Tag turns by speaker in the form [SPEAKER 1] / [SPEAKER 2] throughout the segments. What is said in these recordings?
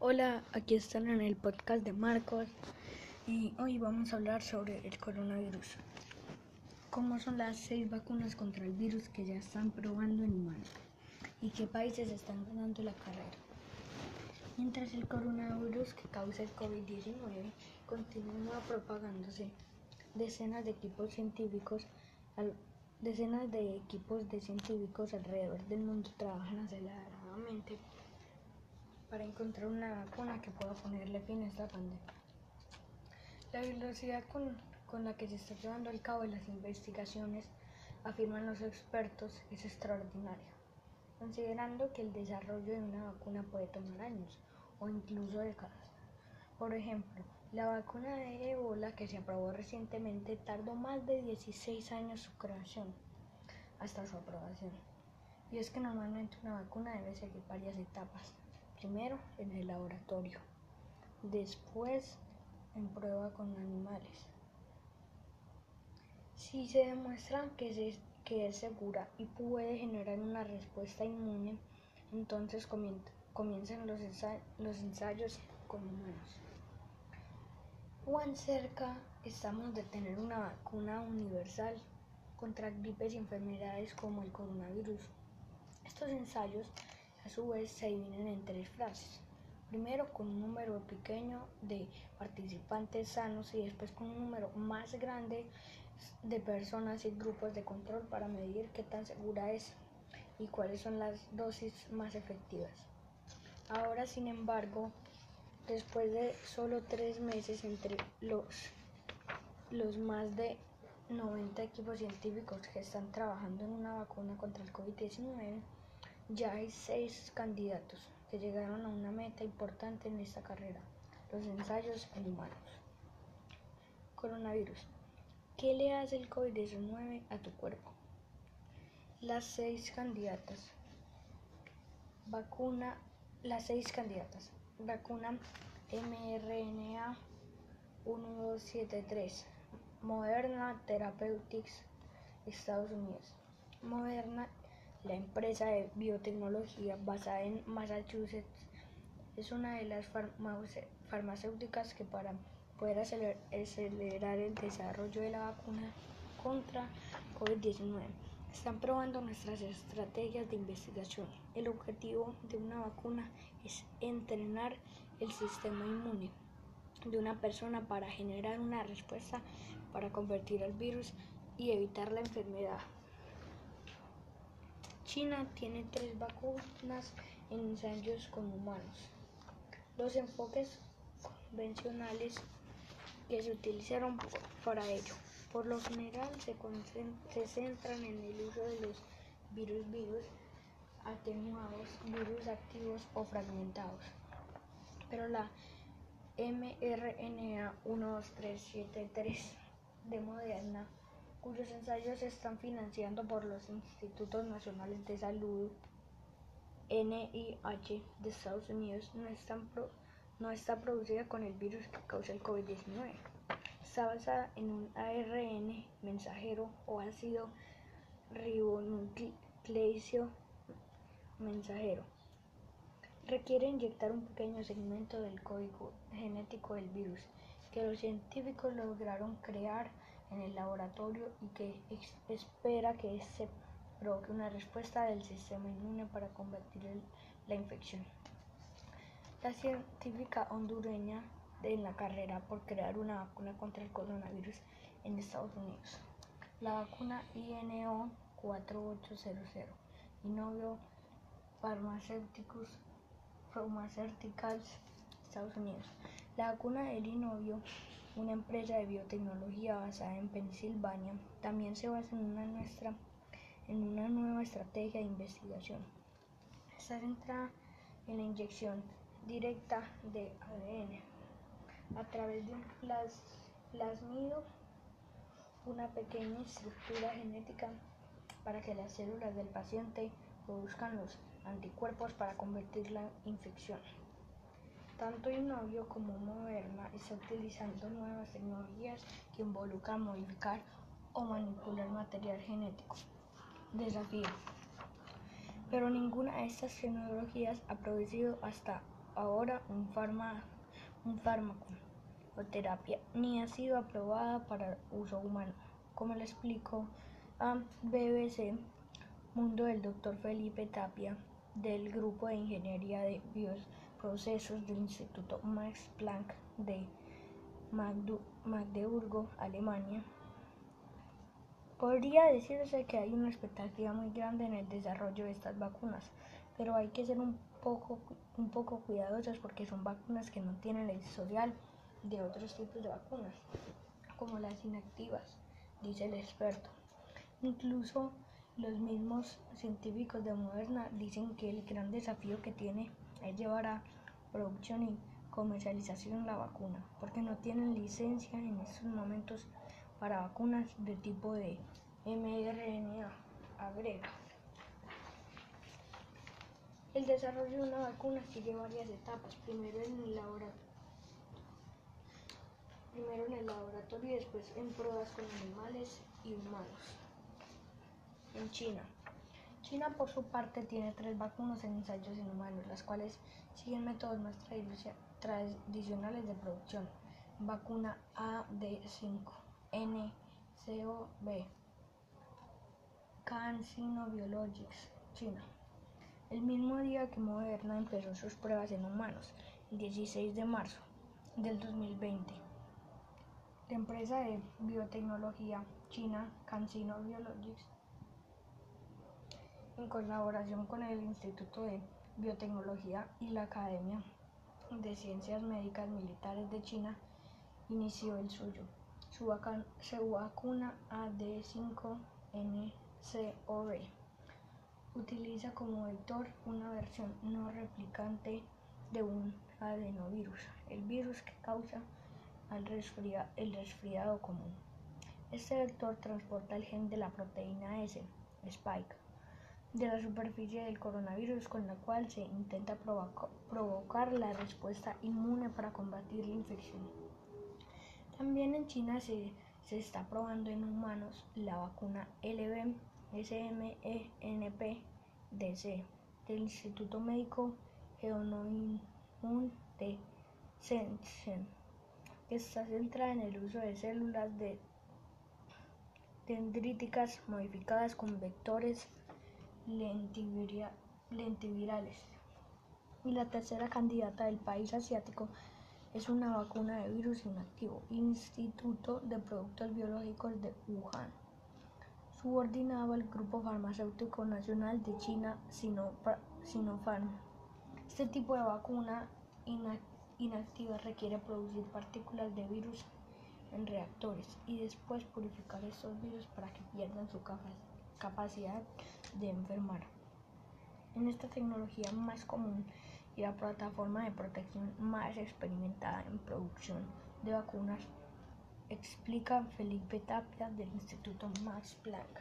[SPEAKER 1] Hola, aquí están en el podcast de Marcos y hoy vamos a hablar sobre el coronavirus. ¿Cómo son las seis vacunas contra el virus que ya están probando en humanos? ¿Y qué países están ganando la carrera? Mientras el coronavirus que causa el COVID-19 continúa propagándose, decenas de equipos científicos decenas de equipos de científicos alrededor del mundo trabajan aceleradamente para encontrar una vacuna que pueda ponerle fin a esta pandemia. La velocidad con, con la que se está llevando a cabo las investigaciones, afirman los expertos, es extraordinaria, considerando que el desarrollo de una vacuna puede tomar años o incluso décadas. Por ejemplo, la vacuna de ébola que se aprobó recientemente tardó más de 16 años su creación hasta su aprobación. Y es que normalmente una vacuna debe seguir varias etapas primero en el laboratorio, después en prueba con animales. Si se demuestra que, que es segura y puede generar una respuesta inmune, entonces comienzan los, los ensayos con humanos. ¿Cuán cerca estamos de tener una vacuna universal contra gripes y enfermedades como el coronavirus? Estos ensayos a su vez se dividen en tres frases. Primero con un número pequeño de participantes sanos y después con un número más grande de personas y grupos de control para medir qué tan segura es y cuáles son las dosis más efectivas. Ahora, sin embargo, después de solo tres meses entre los, los más de 90 equipos científicos que están trabajando en una vacuna contra el COVID-19, ya hay seis candidatos que llegaron a una meta importante en esta carrera, los ensayos en humanos. Coronavirus. ¿Qué le hace el COVID-19 a tu cuerpo? Las seis candidatas. Vacuna. Las seis candidatas. Vacuna mRNA 1273. Moderna Therapeutics, Estados Unidos. Moderna la empresa de biotecnología basada en Massachusetts es una de las farmacéuticas que para poder acelerar el desarrollo de la vacuna contra COVID-19 están probando nuestras estrategias de investigación. El objetivo de una vacuna es entrenar el sistema inmune de una persona para generar una respuesta para convertir al virus y evitar la enfermedad. China tiene tres vacunas en ensayos con humanos. Los enfoques convencionales que se utilizaron para ello, por lo general, se, centran en el uso de los virus virus atenuados, virus activos o fragmentados. Pero la mRNA 12373 de Moderna cuyos ensayos se están financiando por los Institutos Nacionales de Salud, NIH de Estados Unidos, no, está producida con el virus que causa el COVID-19. Está basada en un ARN mensajero o ácido ribonucleico mensajero. Requiere inyectar un pequeño segmento del código genético del virus que los científicos lograron crear en el laboratorio y que espera que se provoque una respuesta del sistema inmune para combatir la infección. La científica hondureña en la carrera por crear una vacuna contra el coronavirus en Estados Unidos. La vacuna INO 4800 Innovio Pharmaceuticals Estados Unidos. La vacuna del Inovio una empresa de biotecnología basada en Pensilvania, también se basa en una, nuestra, en una nueva estrategia de investigación. Está centrada en la inyección directa de ADN a través de un plasmido, una pequeña estructura genética para que las células del paciente produzcan los anticuerpos para convertir la infección. Tanto Innovio como Moderna está utilizando nuevas tecnologías que involucran modificar o manipular material genético. Desafío. Pero ninguna de estas tecnologías ha producido hasta ahora un, fármaco o terapia ni ha sido aprobada para uso humano. Como le explico a BBC Mundo el doctor Felipe Tapia del Grupo de Ingeniería de Bioprocesos del Instituto Max Planck de Magdeburgo, Alemania. Podría decirse que hay una expectativa muy grande en el desarrollo de estas vacunas, pero hay que ser un poco, un poco cuidadosos porque son vacunas que no tienen el historial de otros tipos de vacunas, como las inactivas, dice el experto. Incluso los mismos científicos de Moderna dicen que el gran desafío que tiene es llevar a producción y comercialización la vacuna, porque no tienen licencia en estos momentos para vacunas de tipo de mRNA, agrega. El desarrollo de una vacuna sigue varias etapas, primero en el laboratorio primero en el laboratorio y después en pruebas con animales y humanos en China. China, por su parte, tiene tres vacunas en ensayos en humanos, las cuales siguen métodos más tradicionales de producción. Vacuna AD5, NCOV, CanSino Biologics, China. El mismo día que Moderna empezó sus pruebas en humanos, el 16 de marzo del 2020. La empresa de biotecnología china CanSino Biologics en colaboración con el Instituto de Biotecnología y la Academia de Ciencias Médicas Militares de China, inició el suyo. Su, vacuna AD5-NCOV utiliza como vector una versión no replicante de un adenovirus, el virus que causa el resfriado común. Este vector transporta el gen de la proteína S, Spike, de la superficie del coronavirus con la cual se intenta provocar la respuesta inmune para combatir la infección. También en China se, se está probando en humanos la vacuna LB SMENP DC del Instituto Médico Geonomun de Shenzhen, que está centrada en el uso de células de dendríticas modificadas con vectores lentivirales. Y la tercera candidata del país asiático es una vacuna de virus inactivo, Instituto de Productos Biológicos de Wuhan, subordinado al Grupo Farmacéutico Nacional de China, Sinopharm. Este tipo de vacuna inactiva requiere producir partículas de virus en reactores y después purificar estos virus para que pierdan su capacidad de enfermar. En esta tecnología más común y la plataforma de protección más experimentada en producción de vacunas, explica Felipe Tapia del Instituto Max Planck.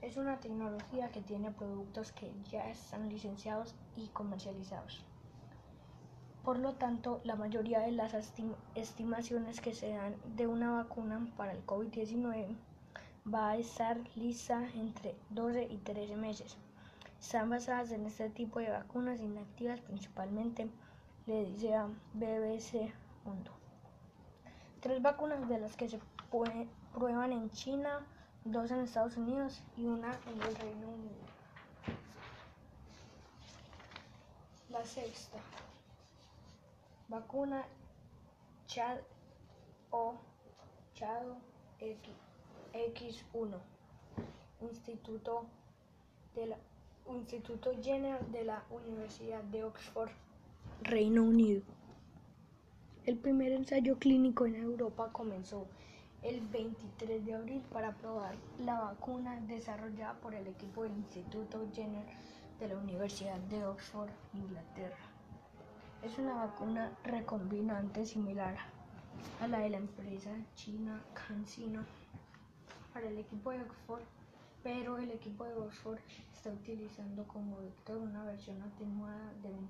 [SPEAKER 1] Es una tecnología que tiene productos que ya están licenciados y comercializados. Por lo tanto, la mayoría de las estimaciones que se dan de una vacuna para el COVID-19 va a estar lista entre 12 y 13 meses. Están basadas en este tipo de vacunas inactivas principalmente, le dice a BBC Mundo. Tres vacunas de las que se prueban en China, dos en Estados Unidos y una en el Reino Unido. La sexta. Vacuna Chad o Chado X. X1, Instituto, de Instituto Jenner de la Universidad de Oxford, Reino Unido. El primer ensayo clínico en Europa comenzó el 23 de abril para probar la vacuna desarrollada por el equipo del Instituto Jenner de la Universidad de Oxford, Inglaterra. Es una vacuna recombinante similar a la de la empresa china CanSino para el equipo de Oxford, pero el equipo de Oxford está utilizando como vector una versión atenuada de un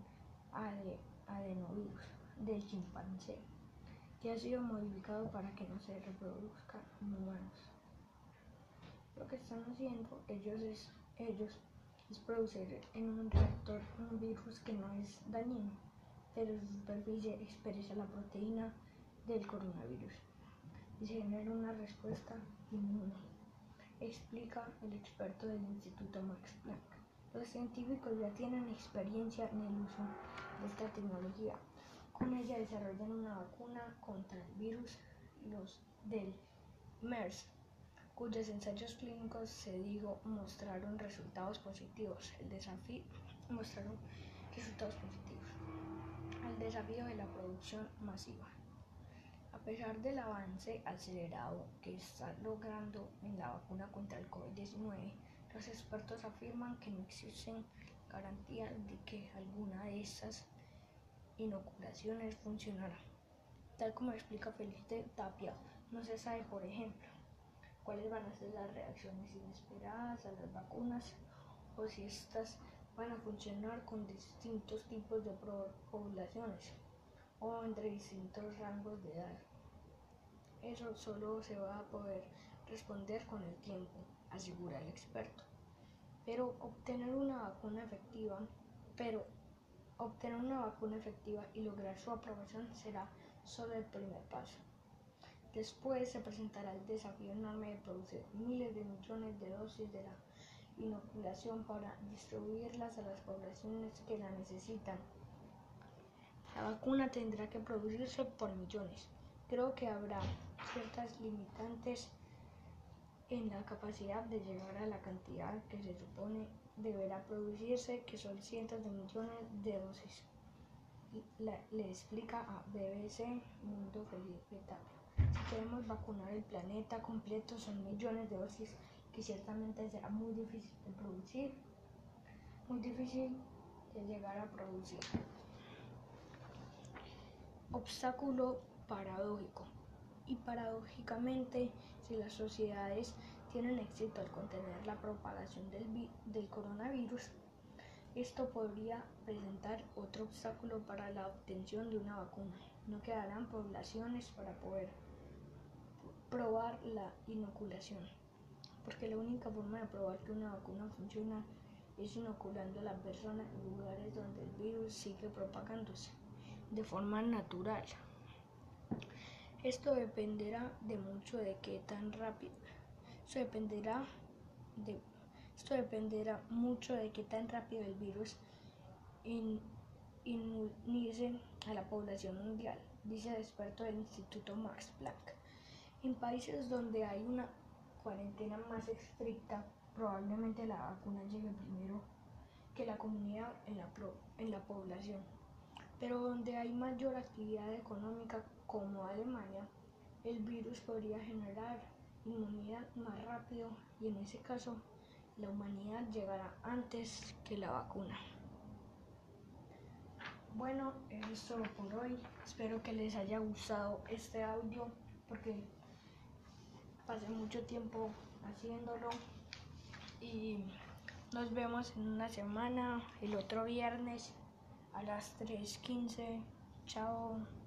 [SPEAKER 1] adenovirus del chimpancé, que ha sido modificado para que no se reproduzca en humanos. Lo que están haciendo ellos es, ellos es producir en un reactor un virus que no es dañino, pero su superficie expresa la proteína del coronavirus y se genera una respuesta explica el experto del Instituto Max Planck. Los científicos ya tienen experiencia en el uso de esta tecnología. Con ella desarrollan una vacuna contra el virus del MERS, cuyos ensayos clínicos se dijo mostraron resultados positivos. El desafío mostraron resultados positivos. El desafío de la producción masiva. A pesar del avance acelerado que está logrando en la vacuna contra el COVID-19, los expertos afirman que no existen garantías de que alguna de estas inoculaciones funcionará. Tal como explica Felipe Tapia, no se sabe, por ejemplo, cuáles van a ser las reacciones inesperadas a las vacunas o si estas van a funcionar con distintos tipos de poblaciones o entre distintos rangos de edad. Eso solo se va a poder responder con el tiempo, asegura el experto. Pero obtener una vacuna efectiva, pero obtener una vacuna efectiva y lograr su aprobación será solo el primer paso. Después se presentará el desafío enorme de producir miles de millones de dosis de la inoculación para distribuirlas a las poblaciones que la necesitan. La vacuna tendrá que producirse por millones. Creo que habrá ciertas limitantes en la capacidad de llegar a la cantidad que se supone deberá producirse, que son cientos de millones de dosis. le explica a BBC Mundo Felipe. Si queremos vacunar el planeta completo, son millones de dosis que ciertamente será muy difícil de producir, muy difícil de llegar a producir. Obstáculo paradójico. Y paradójicamente, si las sociedades tienen éxito al contener la propagación del, del coronavirus, esto podría presentar otro obstáculo para la obtención de una vacuna. No quedarán poblaciones para poder probar la inoculación porque la única forma de probar que una vacuna funciona es inoculando a la persona en lugares donde el virus sigue propagándose de forma natural. Esto dependerá de mucho de qué tan rápido. Esto dependerá de esto dependerá mucho de qué tan rápido el virus inmunice a la población mundial, dice el experto del Instituto Max Planck. En países donde hay una cuarentena más estricta, probablemente la vacuna llegue primero que la comunidad en la, en la población. Pero donde hay mayor actividad económica como Alemania, el virus podría generar inmunidad más rápido y en ese caso la humanidad llegará antes que la vacuna. Bueno, eso es todo por hoy. Espero que les haya gustado este audio porque pasé mucho tiempo haciéndolo y nos vemos en una semana, el otro viernes a las 3.15. Chao.